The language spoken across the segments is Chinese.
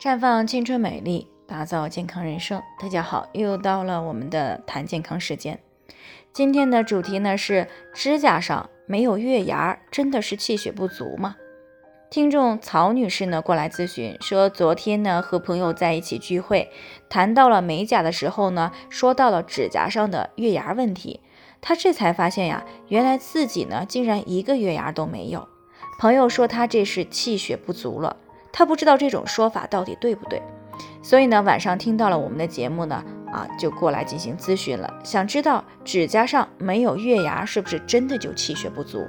绽放青春美丽，打造健康人生。大家好，又到了我们的谈健康时间。今天的主题呢是指甲上没有月牙，真的是气血不足吗？听众曹女士呢过来咨询说，昨天呢和朋友在一起聚会，谈到了美甲的时候呢，说到了指甲上的月牙问题。她这才发现呀，原来自己呢竟然一个月牙都没有。朋友说她这是气血不足了。他不知道这种说法到底对不对，所以呢，晚上听到了我们的节目呢，啊，就过来进行咨询了，想知道指甲上没有月牙是不是真的就气血不足？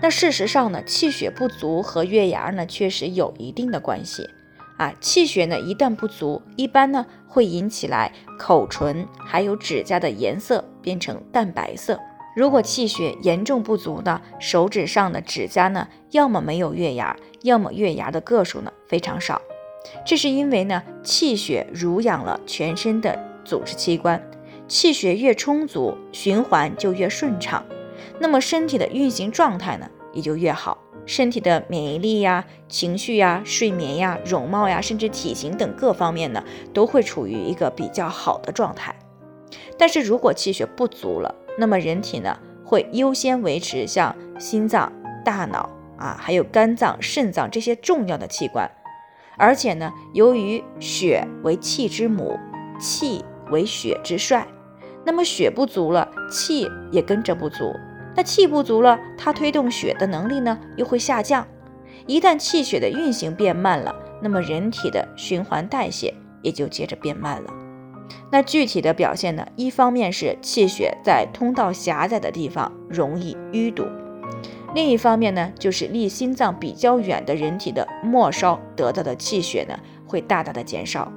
那事实上呢，气血不足和月牙呢确实有一定的关系啊。气血呢一旦不足，一般呢会引起来口唇还有指甲的颜色变成淡白色。如果气血严重不足呢，手指上的指甲呢，要么没有月牙，要么月牙的个数呢非常少。这是因为呢，气血濡养了全身的组织器官，气血越充足，循环就越顺畅，那么身体的运行状态呢也就越好，身体的免疫力呀、情绪呀、睡眠呀、容貌呀，甚至体型等各方面呢，都会处于一个比较好的状态。但是如果气血不足了，那么人体呢会优先维持像心脏、大脑啊，还有肝脏、肾脏这些重要的器官，而且呢，由于血为气之母，气为血之帅，那么血不足了，气也跟着不足。那气不足了，它推动血的能力呢又会下降。一旦气血的运行变慢了，那么人体的循环代谢也就接着变慢了。那具体的表现呢？一方面是气血在通道狭窄的地方容易淤堵，另一方面呢，就是离心脏比较远的人体的末梢得到的气血呢会大大的减少。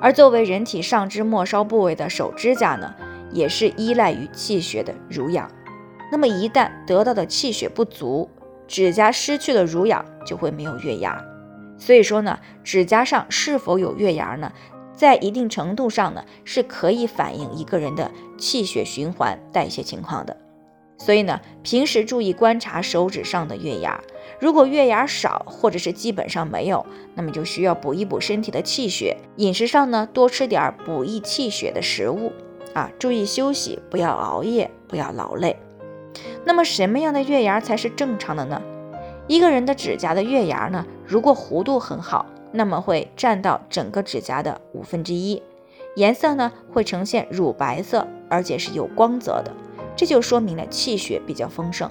而作为人体上肢末梢部位的手指甲呢，也是依赖于气血的濡养。那么一旦得到的气血不足，指甲失去了濡养，就会没有月牙。所以说呢，指甲上是否有月牙呢？在一定程度上呢，是可以反映一个人的气血循环代谢情况的。所以呢，平时注意观察手指上的月牙，如果月牙少或者是基本上没有，那么就需要补一补身体的气血。饮食上呢，多吃点补益气血的食物啊，注意休息，不要熬夜，不要劳累。那么什么样的月牙才是正常的呢？一个人的指甲的月牙呢，如果弧度很好。那么会占到整个指甲的五分之一，颜色呢会呈现乳白色，而且是有光泽的，这就说明了气血比较丰盛，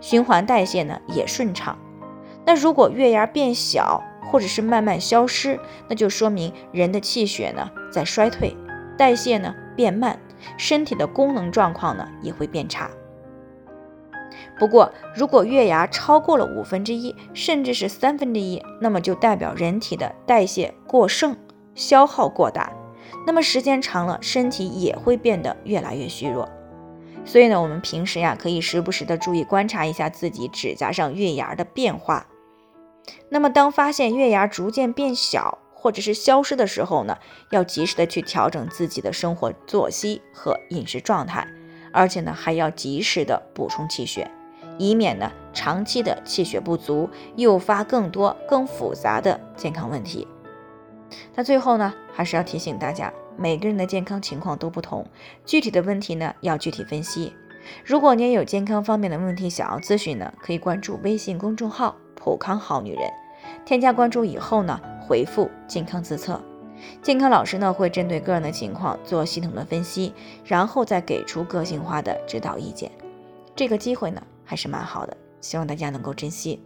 循环代谢呢也顺畅。那如果月牙变小或者是慢慢消失，那就说明人的气血呢在衰退，代谢呢变慢，身体的功能状况呢也会变差。不过，如果月牙超过了五分之一，甚至是三分之一，那么就代表人体的代谢过剩，消耗过大。那么时间长了，身体也会变得越来越虚弱。所以呢，我们平时呀，可以时不时的注意观察一下自己指甲上月牙的变化。那么当发现月牙逐渐变小或者是消失的时候呢，要及时的去调整自己的生活作息和饮食状态，而且呢，还要及时的补充气血。以免呢长期的气血不足，诱发更多更复杂的健康问题。那最后呢，还是要提醒大家，每个人的健康情况都不同，具体的问题呢要具体分析。如果您有健康方面的问题想要咨询呢，可以关注微信公众号“普康好女人”，添加关注以后呢，回复“健康自测”，健康老师呢会针对个人的情况做系统的分析，然后再给出个性化的指导意见。这个机会呢。还是蛮好的，希望大家能够珍惜。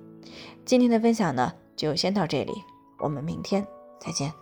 今天的分享呢，就先到这里，我们明天再见。